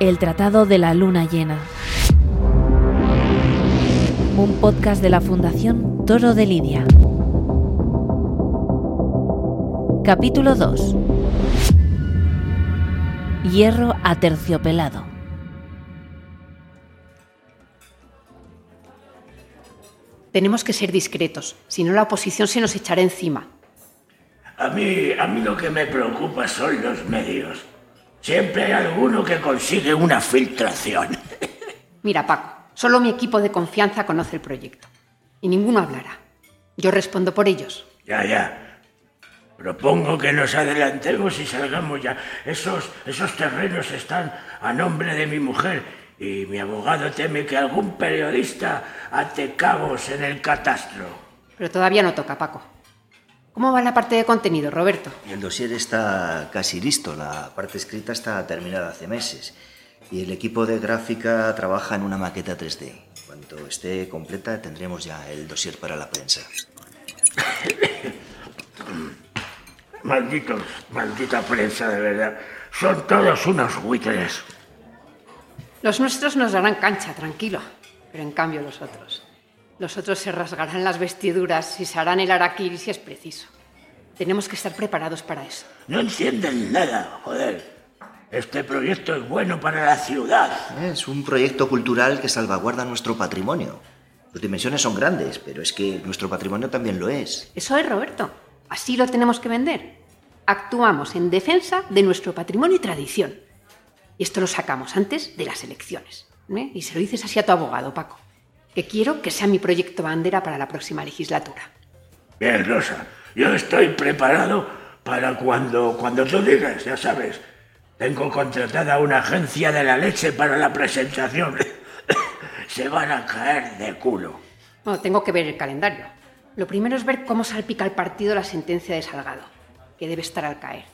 El Tratado de la Luna Llena. Un podcast de la Fundación Toro de Lidia. Capítulo 2. Hierro aterciopelado. Tenemos que ser discretos, si no la oposición se nos echará encima. A mí, a mí lo que me preocupa son los medios. Siempre hay alguno que consigue una filtración. Mira, Paco, solo mi equipo de confianza conoce el proyecto. Y ninguno hablará. Yo respondo por ellos. Ya, ya. Propongo que nos adelantemos y salgamos ya. Esos, esos terrenos están a nombre de mi mujer y mi abogado teme que algún periodista ate cabos en el catastro. Pero todavía no toca, Paco. ¿Cómo va la parte de contenido, Roberto? El dossier está casi listo. La parte escrita está terminada hace meses. Y el equipo de gráfica trabaja en una maqueta 3D. Cuando esté completa tendremos ya el dossier para la prensa. Malditos, maldita prensa, de verdad. Son todos unos buitres. Los nuestros nos darán cancha, tranquilo. Pero en cambio los otros. Los otros se rasgarán las vestiduras y se harán el araquiri si es preciso. Tenemos que estar preparados para eso. No entienden nada, joder. Este proyecto es bueno para la ciudad. Es un proyecto cultural que salvaguarda nuestro patrimonio. Sus dimensiones son grandes, pero es que nuestro patrimonio también lo es. Eso es, Roberto. Así lo tenemos que vender. Actuamos en defensa de nuestro patrimonio y tradición. Y esto lo sacamos antes de las elecciones. ¿eh? Y se lo dices así a tu abogado, Paco. Que quiero que sea mi proyecto bandera para la próxima legislatura. Bien, Rosa. Yo estoy preparado para cuando, cuando tú digas, ya sabes. Tengo contratada una agencia de la leche para la presentación. Se van a caer de culo. Bueno, tengo que ver el calendario. Lo primero es ver cómo salpica el partido la sentencia de Salgado, que debe estar al caer.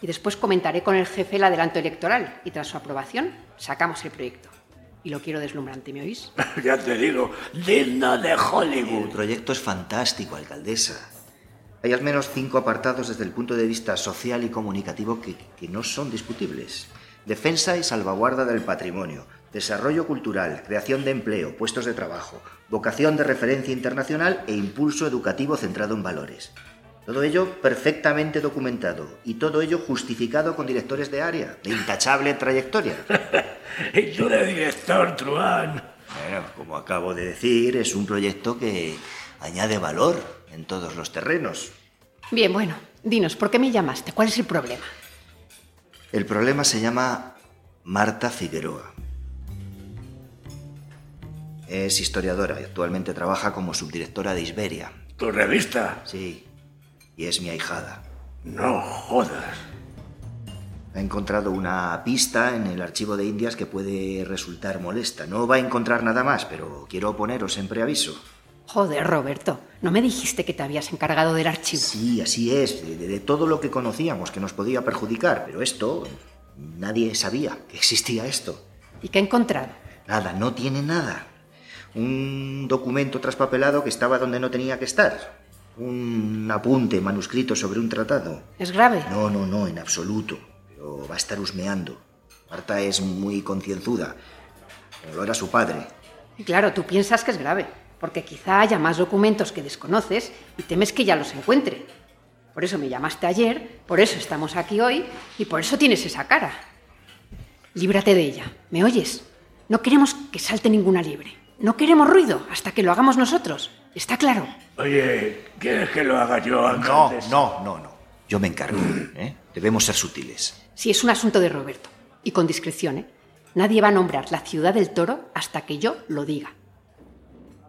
Y después comentaré con el jefe el adelanto electoral y tras su aprobación sacamos el proyecto. Y lo quiero deslumbrante, ¿me oís? ya te digo, digno de El Hollywood. proyecto es fantástico, alcaldesa. Hay al menos cinco apartados desde el punto de vista social y comunicativo que, que no son discutibles. Defensa y salvaguarda del patrimonio, desarrollo cultural, creación de empleo, puestos de trabajo, vocación de referencia internacional e impulso educativo centrado en valores. Todo ello perfectamente documentado y todo ello justificado con directores de área, de intachable trayectoria. Y tú de director, Truán. Bueno, como acabo de decir, es un proyecto que añade valor en todos los terrenos. Bien, bueno, dinos, ¿por qué me llamaste? ¿Cuál es el problema? El problema se llama Marta Figueroa. Es historiadora y actualmente trabaja como subdirectora de Isberia. ¿Tu revista? Sí, y es mi ahijada. No jodas. Ha encontrado una pista en el archivo de Indias que puede resultar molesta. No va a encontrar nada más, pero quiero poneros en preaviso. Joder, Roberto, ¿no me dijiste que te habías encargado del archivo? Sí, así es, de, de todo lo que conocíamos que nos podía perjudicar, pero esto, nadie sabía que existía esto. ¿Y qué he encontrado? Nada, no tiene nada. Un documento traspapelado que estaba donde no tenía que estar. Un apunte manuscrito sobre un tratado. ¿Es grave? No, no, no, en absoluto. Pero va a estar husmeando. Marta es muy concienzuda. Como lo era su padre. Y claro, tú piensas que es grave, porque quizá haya más documentos que desconoces y temes que ya los encuentre. Por eso me llamaste ayer, por eso estamos aquí hoy y por eso tienes esa cara. Líbrate de ella, ¿me oyes? No queremos que salte ninguna liebre. No queremos ruido hasta que lo hagamos nosotros. ¿Está claro? Oye, ¿quieres que lo haga yo, No, alcaldes? no, no, no. Yo me encargo. ¿eh? Debemos ser sutiles. Si es un asunto de Roberto. Y con discreción, ¿eh? Nadie va a nombrar la ciudad del toro hasta que yo lo diga.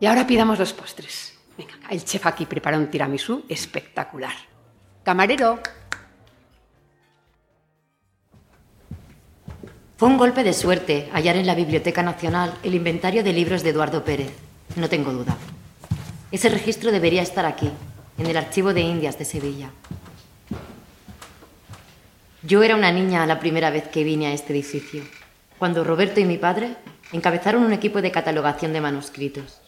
Y ahora pidamos los postres. Venga, el chef aquí prepara un tiramisú espectacular. Camarero, Fue un golpe de suerte hallar en la Biblioteca Nacional el inventario de libros de Eduardo Pérez. No tengo duda. Ese registro debería estar aquí, en el Archivo de Indias de Sevilla. Yo era una niña la primera vez que vine a este edificio, cuando Roberto y mi padre encabezaron un equipo de catalogación de manuscritos.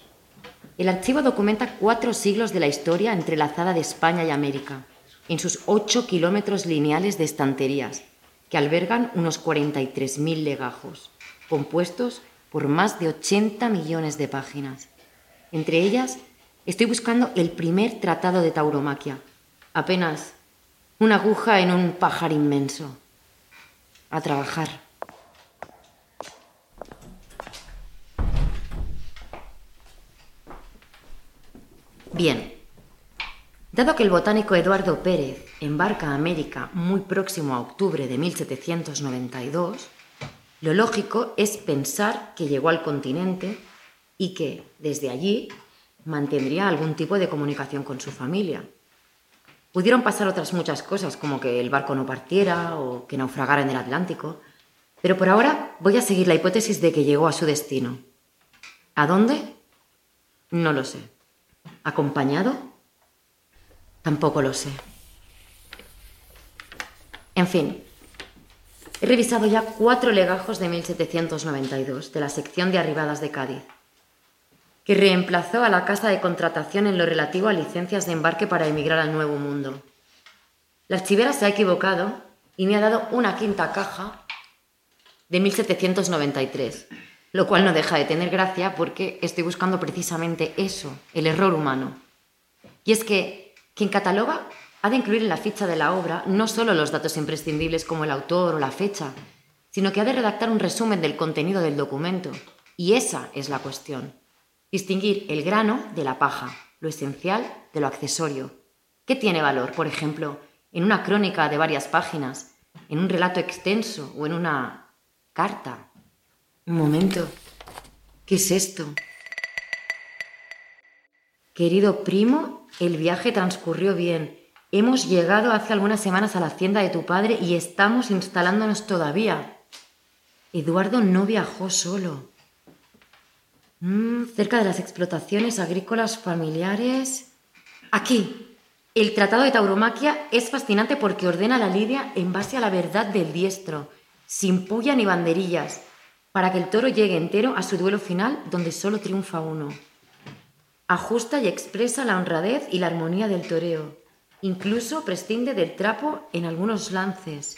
El archivo documenta cuatro siglos de la historia entrelazada de España y América, en sus ocho kilómetros lineales de estanterías, que albergan unos 43.000 legajos, compuestos por más de 80 millones de páginas. Entre ellas, estoy buscando el primer tratado de tauromaquia, apenas una aguja en un pajar inmenso. A trabajar. Bien. Dado que el botánico Eduardo Pérez embarca a América muy próximo a octubre de 1792, lo lógico es pensar que llegó al continente y que, desde allí, mantendría algún tipo de comunicación con su familia. Pudieron pasar otras muchas cosas, como que el barco no partiera o que naufragara en el Atlántico, pero por ahora voy a seguir la hipótesis de que llegó a su destino. ¿A dónde? No lo sé. ¿Acompañado? Tampoco lo sé. En fin, he revisado ya cuatro legajos de 1792 de la sección de arribadas de Cádiz que reemplazó a la Casa de Contratación en lo relativo a licencias de embarque para emigrar al Nuevo Mundo. La archivera se ha equivocado y me ha dado una quinta caja de 1793, lo cual no deja de tener gracia porque estoy buscando precisamente eso, el error humano. Y es que quien cataloga ha de incluir en la ficha de la obra no solo los datos imprescindibles como el autor o la fecha, sino que ha de redactar un resumen del contenido del documento. Y esa es la cuestión. Distinguir el grano de la paja, lo esencial de lo accesorio. ¿Qué tiene valor, por ejemplo, en una crónica de varias páginas, en un relato extenso o en una carta? Un momento. ¿Qué es esto? Querido primo, el viaje transcurrió bien. Hemos llegado hace algunas semanas a la hacienda de tu padre y estamos instalándonos todavía. Eduardo no viajó solo. Mm, cerca de las explotaciones agrícolas familiares. Aquí. El Tratado de Tauromaquia es fascinante porque ordena la lidia en base a la verdad del diestro, sin puya ni banderillas, para que el toro llegue entero a su duelo final donde solo triunfa uno. Ajusta y expresa la honradez y la armonía del toreo. Incluso prescinde del trapo en algunos lances.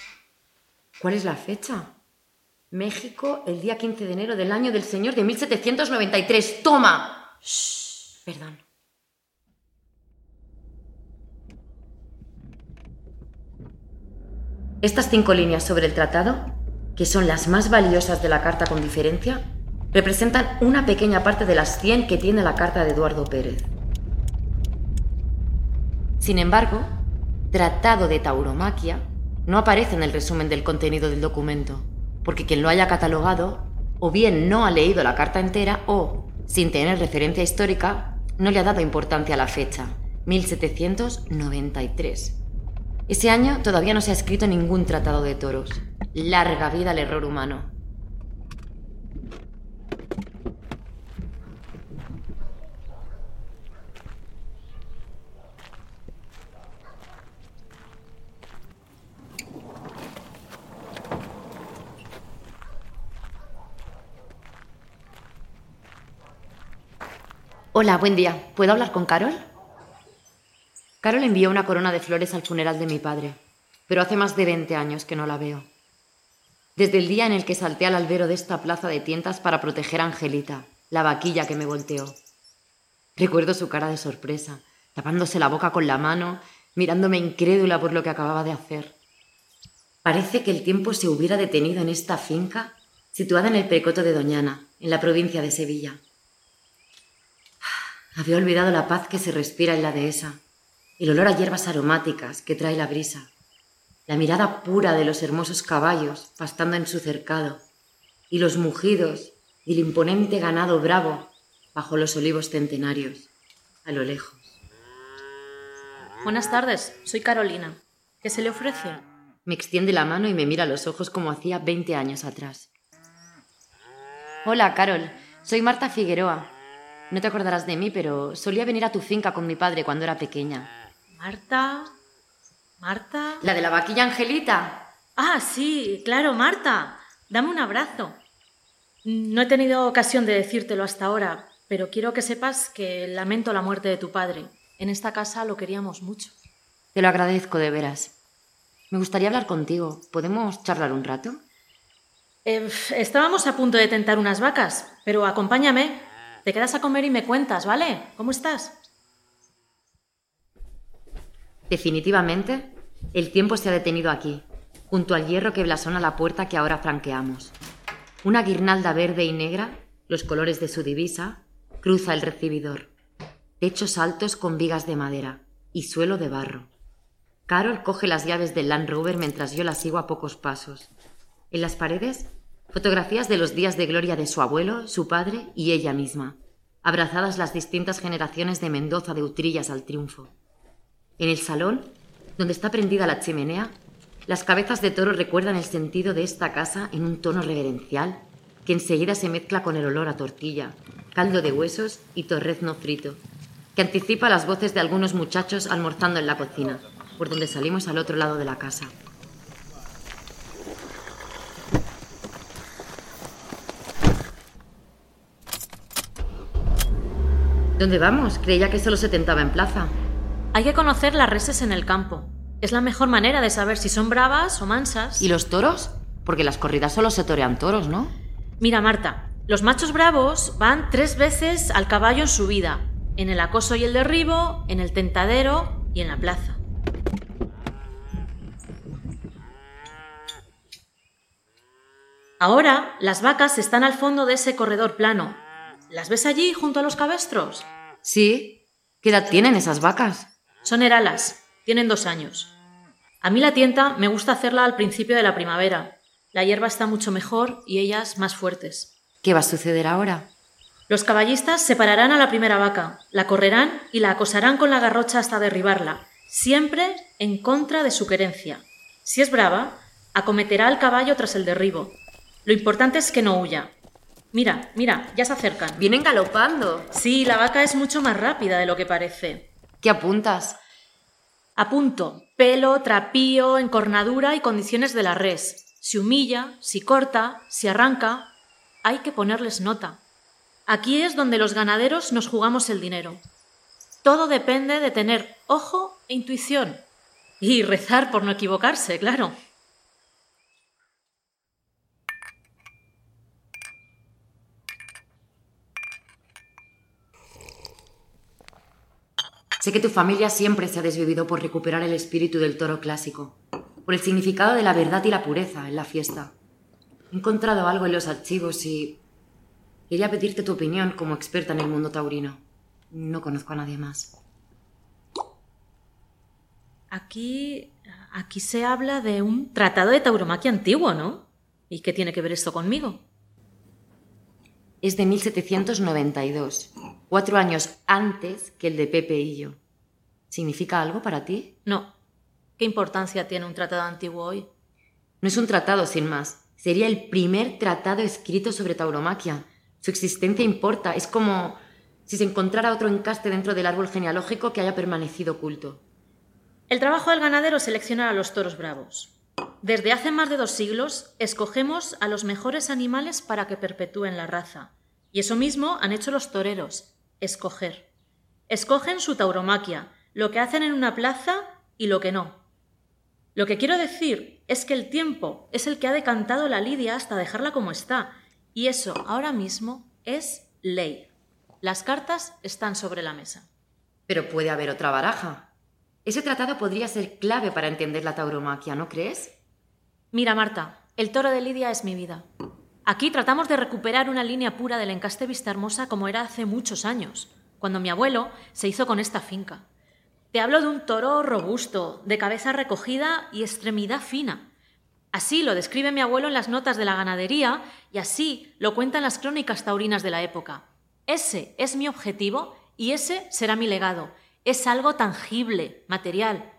¿Cuál es la fecha? México, el día 15 de enero del año del Señor de 1793. ¡Toma! Shh, perdón. Estas cinco líneas sobre el tratado, que son las más valiosas de la carta con diferencia, representan una pequeña parte de las 100 que tiene la carta de Eduardo Pérez. Sin embargo, Tratado de Tauromaquia no aparece en el resumen del contenido del documento porque quien lo haya catalogado o bien no ha leído la carta entera o, sin tener referencia histórica, no le ha dado importancia a la fecha, 1793. Ese año todavía no se ha escrito ningún tratado de toros. Larga vida al error humano. Hola, buen día. ¿Puedo hablar con Carol? Carol envió una corona de flores al funeral de mi padre, pero hace más de 20 años que no la veo. Desde el día en el que salté al albero de esta plaza de tientas para proteger a Angelita, la vaquilla que me volteó. Recuerdo su cara de sorpresa, tapándose la boca con la mano, mirándome incrédula por lo que acababa de hacer. Parece que el tiempo se hubiera detenido en esta finca, situada en el Precoto de Doñana, en la provincia de Sevilla. Había olvidado la paz que se respira en la dehesa, el olor a hierbas aromáticas que trae la brisa, la mirada pura de los hermosos caballos pastando en su cercado, y los mugidos y el imponente ganado bravo bajo los olivos centenarios, a lo lejos. Buenas tardes, soy Carolina. ¿Qué se le ofrece? Me extiende la mano y me mira a los ojos como hacía 20 años atrás. Hola, Carol. Soy Marta Figueroa. No te acordarás de mí, pero solía venir a tu finca con mi padre cuando era pequeña. Marta. Marta. La de la vaquilla Angelita. Ah, sí, claro, Marta. Dame un abrazo. No he tenido ocasión de decírtelo hasta ahora, pero quiero que sepas que lamento la muerte de tu padre. En esta casa lo queríamos mucho. Te lo agradezco de veras. Me gustaría hablar contigo. ¿Podemos charlar un rato? Eh, estábamos a punto de tentar unas vacas, pero acompáñame. Te quedas a comer y me cuentas, ¿vale? ¿Cómo estás? Definitivamente, el tiempo se ha detenido aquí, junto al hierro que blasona la puerta que ahora franqueamos. Una guirnalda verde y negra, los colores de su divisa, cruza el recibidor. Techos altos con vigas de madera y suelo de barro. Carol coge las llaves del Land Rover mientras yo la sigo a pocos pasos. En las paredes, fotografías de los días de gloria de su abuelo, su padre y ella misma, abrazadas las distintas generaciones de Mendoza de Utrillas al triunfo. En el salón, donde está prendida la chimenea, las cabezas de toro recuerdan el sentido de esta casa en un tono reverencial que enseguida se mezcla con el olor a tortilla, caldo de huesos y torrezno frito, que anticipa las voces de algunos muchachos almorzando en la cocina por donde salimos al otro lado de la casa. ¿Dónde vamos? Creía que solo se tentaba en plaza. Hay que conocer las reses en el campo. Es la mejor manera de saber si son bravas o mansas. ¿Y los toros? Porque las corridas solo se torean toros, ¿no? Mira, Marta, los machos bravos van tres veces al caballo en su vida. En el acoso y el derribo, en el tentadero y en la plaza. Ahora las vacas están al fondo de ese corredor plano. ¿Las ves allí junto a los cabestros? Sí. ¿Qué edad tienen esas vacas? Son heralas. Tienen dos años. A mí la tienta me gusta hacerla al principio de la primavera. La hierba está mucho mejor y ellas más fuertes. ¿Qué va a suceder ahora? Los caballistas separarán a la primera vaca, la correrán y la acosarán con la garrocha hasta derribarla, siempre en contra de su querencia. Si es brava, acometerá al caballo tras el derribo, lo importante es que no huya. Mira, mira, ya se acercan. Vienen galopando. Sí, la vaca es mucho más rápida de lo que parece. ¿Qué apuntas? Apunto pelo, trapío, encornadura y condiciones de la res. Si humilla, si corta, si arranca, hay que ponerles nota. Aquí es donde los ganaderos nos jugamos el dinero. Todo depende de tener ojo e intuición. Y rezar por no equivocarse, claro. Sé que tu familia siempre se ha desvivido por recuperar el espíritu del toro clásico, por el significado de la verdad y la pureza en la fiesta. He encontrado algo en los archivos y quería pedirte tu opinión como experta en el mundo taurino. No conozco a nadie más. Aquí, aquí se habla de un tratado de tauromaquia antiguo, ¿no? ¿Y qué tiene que ver esto conmigo? Es de 1792 cuatro años antes que el de Pepe y yo. ¿Significa algo para ti? No. ¿Qué importancia tiene un tratado antiguo hoy? No es un tratado, sin más. Sería el primer tratado escrito sobre tauromaquia. Su existencia importa. Es como si se encontrara otro encaste dentro del árbol genealógico que haya permanecido oculto. El trabajo del ganadero es seleccionar a los toros bravos. Desde hace más de dos siglos, escogemos a los mejores animales para que perpetúen la raza. Y eso mismo han hecho los toreros escoger. Escogen su tauromaquia, lo que hacen en una plaza y lo que no. Lo que quiero decir es que el tiempo es el que ha decantado la lidia hasta dejarla como está, y eso ahora mismo es ley. Las cartas están sobre la mesa. Pero puede haber otra baraja. Ese tratado podría ser clave para entender la tauromaquia, ¿no crees? Mira, Marta, el toro de Lidia es mi vida. Aquí tratamos de recuperar una línea pura del encaste Vista Hermosa como era hace muchos años, cuando mi abuelo se hizo con esta finca. Te hablo de un toro robusto, de cabeza recogida y extremidad fina. Así lo describe mi abuelo en las notas de la ganadería y así lo cuentan las crónicas taurinas de la época. Ese es mi objetivo y ese será mi legado. Es algo tangible, material,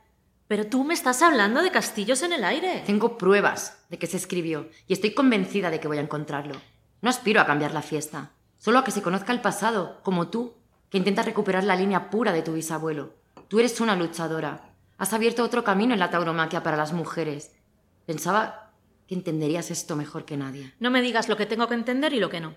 pero tú me estás hablando de castillos en el aire. Tengo pruebas de que se escribió y estoy convencida de que voy a encontrarlo. No aspiro a cambiar la fiesta, solo a que se conozca el pasado, como tú, que intentas recuperar la línea pura de tu bisabuelo. Tú eres una luchadora. Has abierto otro camino en la tauromaquia para las mujeres. Pensaba que entenderías esto mejor que nadie. No me digas lo que tengo que entender y lo que no.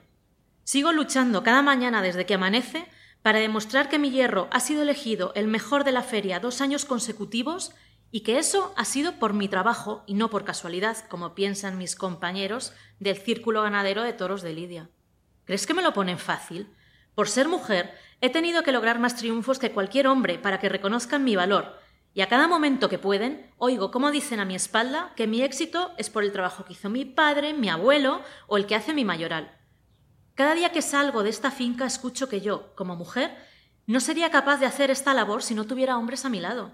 Sigo luchando cada mañana desde que amanece para demostrar que mi hierro ha sido elegido el mejor de la feria dos años consecutivos y que eso ha sido por mi trabajo y no por casualidad, como piensan mis compañeros del Círculo Ganadero de Toros de Lidia. ¿Crees que me lo ponen fácil? Por ser mujer, he tenido que lograr más triunfos que cualquier hombre para que reconozcan mi valor, y a cada momento que pueden, oigo cómo dicen a mi espalda que mi éxito es por el trabajo que hizo mi padre, mi abuelo o el que hace mi mayoral. Cada día que salgo de esta finca escucho que yo, como mujer, no sería capaz de hacer esta labor si no tuviera hombres a mi lado.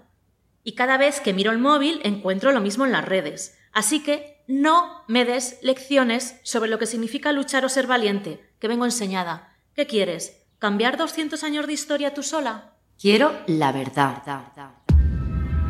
Y cada vez que miro el móvil encuentro lo mismo en las redes. Así que no me des lecciones sobre lo que significa luchar o ser valiente, que vengo enseñada. ¿Qué quieres? ¿Cambiar 200 años de historia tú sola? Quiero la verdad.